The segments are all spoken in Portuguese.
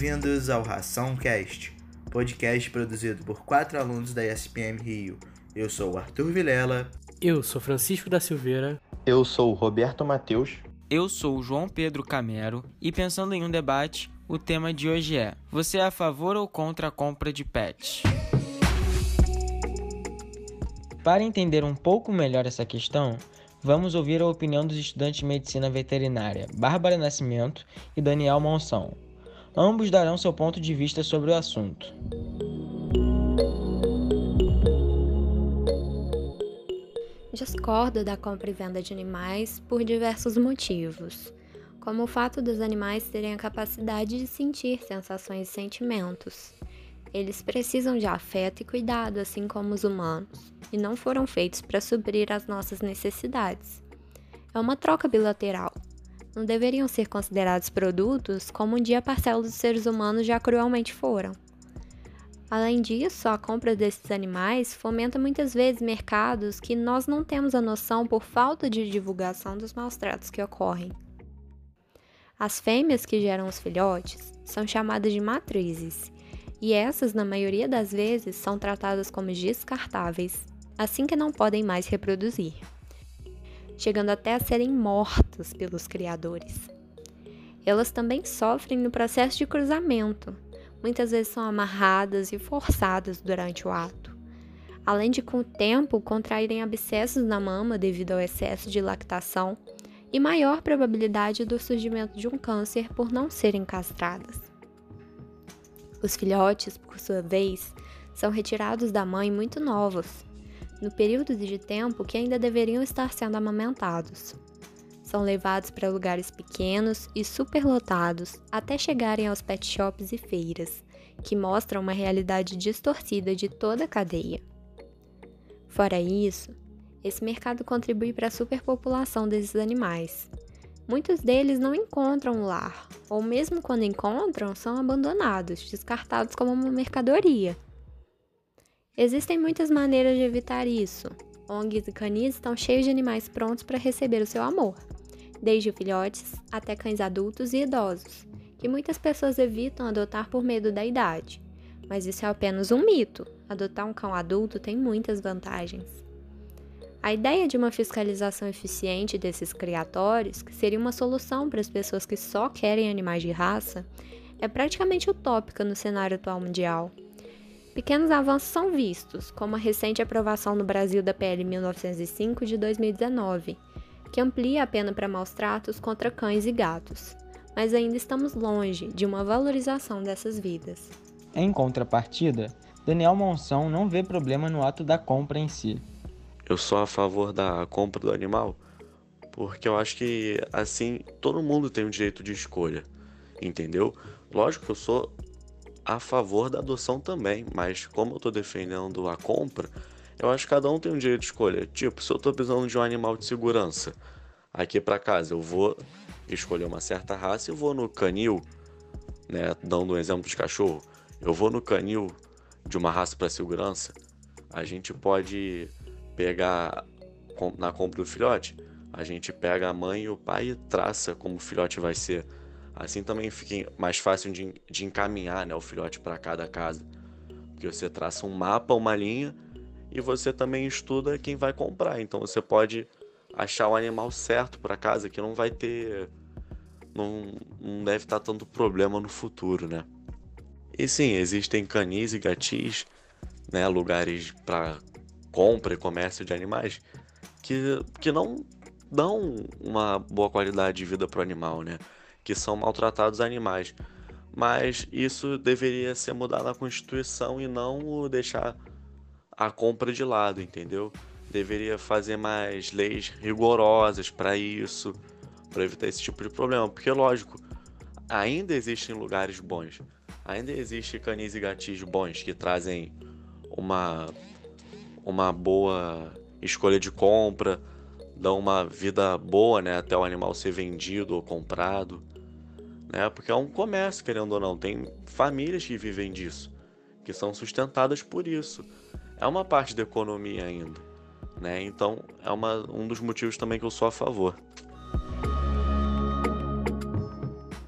Bem-vindos ao Ração Cast, podcast produzido por quatro alunos da ESPM Rio. Eu sou o Arthur Vilela. Eu sou Francisco da Silveira. Eu sou o Roberto Mateus. Eu sou o João Pedro Camero e pensando em um debate, o tema de hoje é: Você é a favor ou contra a compra de pets? Para entender um pouco melhor essa questão, vamos ouvir a opinião dos estudantes de medicina veterinária Bárbara Nascimento e Daniel Monção. Ambos darão seu ponto de vista sobre o assunto. Discordo da compra e venda de animais por diversos motivos, como o fato dos animais terem a capacidade de sentir sensações e sentimentos. Eles precisam de afeto e cuidado, assim como os humanos, e não foram feitos para suprir as nossas necessidades. É uma troca bilateral. Não deveriam ser considerados produtos como um dia parcela dos seres humanos já cruelmente foram. Além disso, a compra desses animais fomenta muitas vezes mercados que nós não temos a noção por falta de divulgação dos maus tratos que ocorrem. As fêmeas que geram os filhotes são chamadas de matrizes, e essas, na maioria das vezes, são tratadas como descartáveis, assim que não podem mais reproduzir, chegando até a serem mortas pelos criadores. Elas também sofrem no processo de cruzamento, muitas vezes são amarradas e forçadas durante o ato, além de, com o tempo, contraírem abscessos na mama devido ao excesso de lactação e maior probabilidade do surgimento de um câncer por não serem castradas. Os filhotes, por sua vez, são retirados da mãe muito novos, no período de tempo que ainda deveriam estar sendo amamentados. São levados para lugares pequenos e superlotados até chegarem aos pet shops e feiras, que mostram uma realidade distorcida de toda a cadeia. Fora isso, esse mercado contribui para a superpopulação desses animais, Muitos deles não encontram lar, ou mesmo quando encontram, são abandonados, descartados como uma mercadoria. Existem muitas maneiras de evitar isso. ONGs e canis estão cheios de animais prontos para receber o seu amor, desde filhotes até cães adultos e idosos, que muitas pessoas evitam adotar por medo da idade. Mas isso é apenas um mito. Adotar um cão adulto tem muitas vantagens. A ideia de uma fiscalização eficiente desses criatórios, que seria uma solução para as pessoas que só querem animais de raça, é praticamente utópica no cenário atual mundial. Pequenos avanços são vistos, como a recente aprovação no Brasil da PL 1905 de 2019, que amplia a pena para maus tratos contra cães e gatos, mas ainda estamos longe de uma valorização dessas vidas. Em contrapartida, Daniel Monção não vê problema no ato da compra em si eu sou a favor da compra do animal, porque eu acho que assim todo mundo tem o direito de escolha, entendeu? Lógico que eu sou a favor da adoção também, mas como eu tô defendendo a compra, eu acho que cada um tem um direito de escolha. Tipo, se eu tô precisando de um animal de segurança aqui para casa, eu vou escolher uma certa raça e vou no canil, né, dando um exemplo de cachorro, eu vou no canil de uma raça para segurança, a gente pode pegar na compra do filhote, a gente pega a mãe e o pai e traça como o filhote vai ser. Assim também fica mais fácil de, de encaminhar né, o filhote para cada casa. Porque você traça um mapa, uma linha, e você também estuda quem vai comprar. Então você pode achar o animal certo para casa que não vai ter. Não, não deve estar tanto problema no futuro, né? E sim, existem canis e gatis, né, lugares para compra e comércio de animais que, que não dão uma boa qualidade de vida para o animal, né? Que são maltratados animais. Mas isso deveria ser mudado na Constituição e não deixar a compra de lado, entendeu? Deveria fazer mais leis rigorosas para isso, para evitar esse tipo de problema. Porque, lógico, ainda existem lugares bons, ainda existem canis e gatis bons que trazem uma uma boa escolha de compra, dão uma vida boa, né, até o animal ser vendido ou comprado, né? Porque é um comércio, querendo ou não, tem famílias que vivem disso, que são sustentadas por isso. É uma parte da economia ainda, né? Então, é uma, um dos motivos também que eu sou a favor.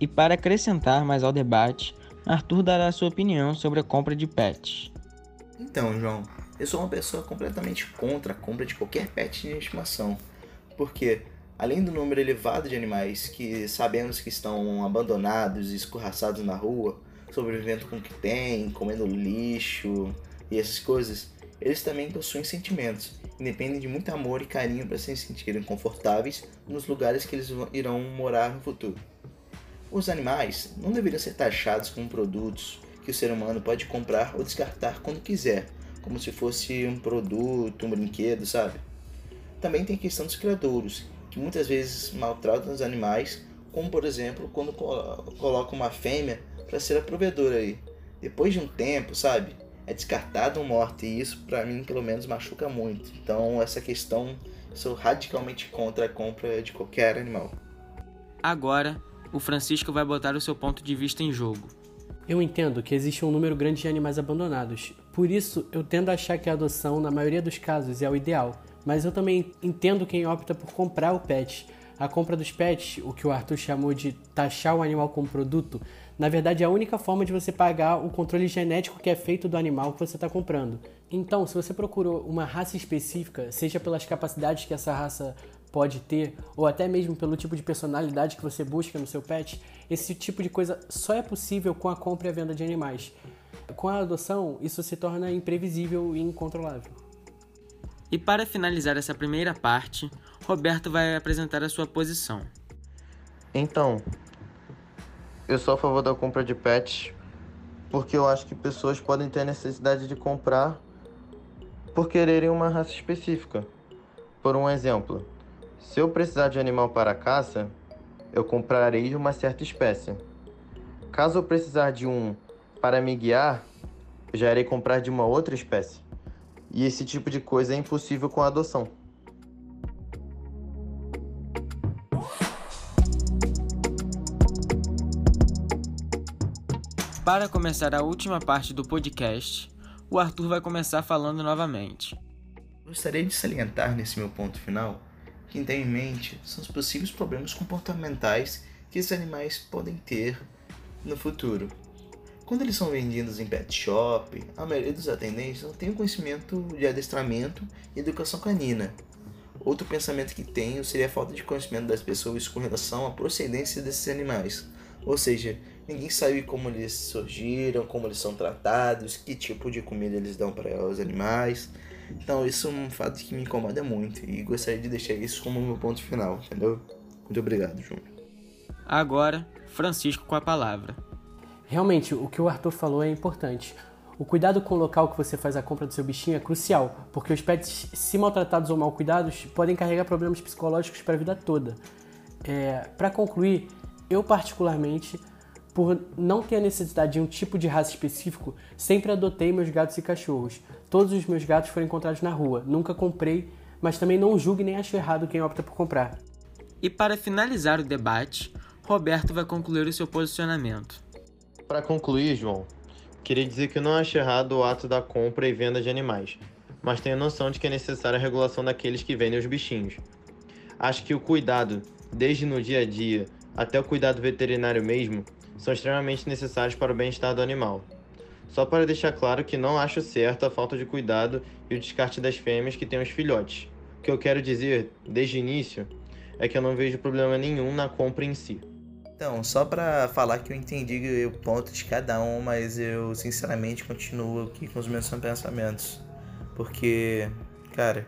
E para acrescentar mais ao debate, Arthur dará sua opinião sobre a compra de pets. Então, João, eu sou uma pessoa completamente contra a compra de qualquer pet de estimação. Porque, além do número elevado de animais que sabemos que estão abandonados e escorraçados na rua, sobrevivendo com o que tem, comendo lixo e essas coisas, eles também possuem sentimentos e dependem de muito amor e carinho para se sentirem confortáveis nos lugares que eles irão morar no futuro. Os animais não deveriam ser taxados como produtos que o ser humano pode comprar ou descartar quando quiser, como se fosse um produto, um brinquedo, sabe? Também tem a questão dos criadouros, que muitas vezes maltratam os animais, como por exemplo quando colocam uma fêmea para ser a provedora aí. Depois de um tempo, sabe? É descartado ou morto, e isso para mim pelo menos machuca muito. Então essa questão sou radicalmente contra a compra de qualquer animal. Agora, o Francisco vai botar o seu ponto de vista em jogo. Eu entendo que existe um número grande de animais abandonados. Por isso, eu tendo a achar que a adoção, na maioria dos casos, é o ideal. Mas eu também entendo quem opta por comprar o pet. A compra dos pets, o que o Arthur chamou de taxar o animal como produto, na verdade é a única forma de você pagar o controle genético que é feito do animal que você está comprando. Então, se você procurou uma raça específica, seja pelas capacidades que essa raça pode ter, ou até mesmo pelo tipo de personalidade que você busca no seu pet, esse tipo de coisa só é possível com a compra e a venda de animais. Com a adoção, isso se torna imprevisível e incontrolável. E para finalizar essa primeira parte, Roberto vai apresentar a sua posição. Então, eu sou a favor da compra de pets porque eu acho que pessoas podem ter necessidade de comprar por quererem uma raça específica. Por um exemplo, se eu precisar de animal para caça, eu comprarei de uma certa espécie. Caso eu precisar de um para me guiar, eu já irei comprar de uma outra espécie. E esse tipo de coisa é impossível com a adoção. Para começar a última parte do podcast, o Arthur vai começar falando novamente. Gostaria de salientar nesse meu ponto final que tem em mente são os possíveis problemas comportamentais que esses animais podem ter no futuro. Quando eles são vendidos em pet shop, a maioria dos atendentes não tem o conhecimento de adestramento e educação canina. Outro pensamento que tenho seria a falta de conhecimento das pessoas com relação à procedência desses animais. Ou seja, ninguém sabe como eles surgiram, como eles são tratados, que tipo de comida eles dão para os animais. Então, isso é um fato que me incomoda muito e gostaria de deixar isso como meu ponto final, entendeu? Muito obrigado, Júnior. Agora, Francisco com a palavra. Realmente, o que o Arthur falou é importante. O cuidado com o local que você faz a compra do seu bichinho é crucial, porque os pets, se maltratados ou mal cuidados, podem carregar problemas psicológicos para a vida toda. É, para concluir, eu particularmente, por não ter a necessidade de um tipo de raça específico, sempre adotei meus gatos e cachorros. Todos os meus gatos foram encontrados na rua. Nunca comprei, mas também não julgue nem acho errado quem opta por comprar. E para finalizar o debate, Roberto vai concluir o seu posicionamento. Para concluir, João, queria dizer que não acho errado o ato da compra e venda de animais, mas tenho noção de que é necessária a regulação daqueles que vendem os bichinhos. Acho que o cuidado, desde no dia a dia até o cuidado veterinário mesmo, são extremamente necessários para o bem-estar do animal. Só para deixar claro que não acho certo a falta de cuidado e o descarte das fêmeas que têm os filhotes. O que eu quero dizer, desde o início, é que eu não vejo problema nenhum na compra em si. Então, só para falar que eu entendi o ponto de cada um, mas eu sinceramente continuo aqui com os meus pensamentos. Porque, cara,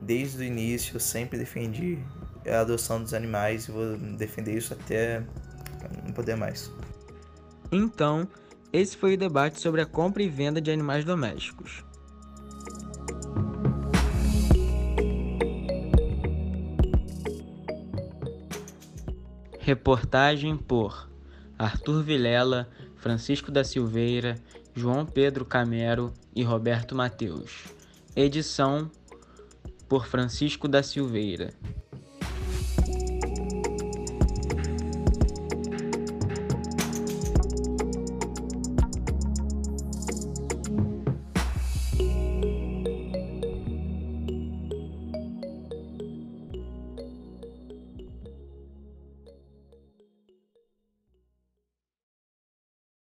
desde o início eu sempre defendi a adoção dos animais e vou defender isso até não poder mais. Então, esse foi o debate sobre a compra e venda de animais domésticos. Reportagem por Arthur Vilela, Francisco da Silveira, João Pedro Camero e Roberto Mateus. Edição por Francisco da Silveira.